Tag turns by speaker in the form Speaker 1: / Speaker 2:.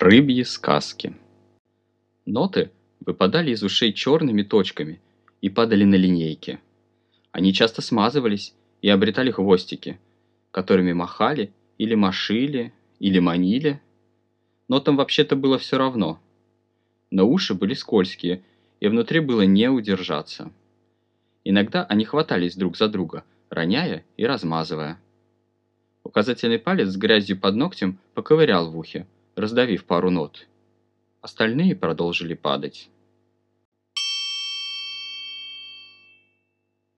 Speaker 1: Рыбьи сказки. Ноты выпадали из ушей черными точками и падали на линейки. Они часто смазывались и обретали хвостики, которыми махали или машили, или манили. Нотам вообще-то было все равно. Но уши были скользкие, и внутри было не удержаться. Иногда они хватались друг за друга, роняя и размазывая. Указательный палец с грязью под ногтем поковырял в ухе, раздавив пару нот. Остальные продолжили падать.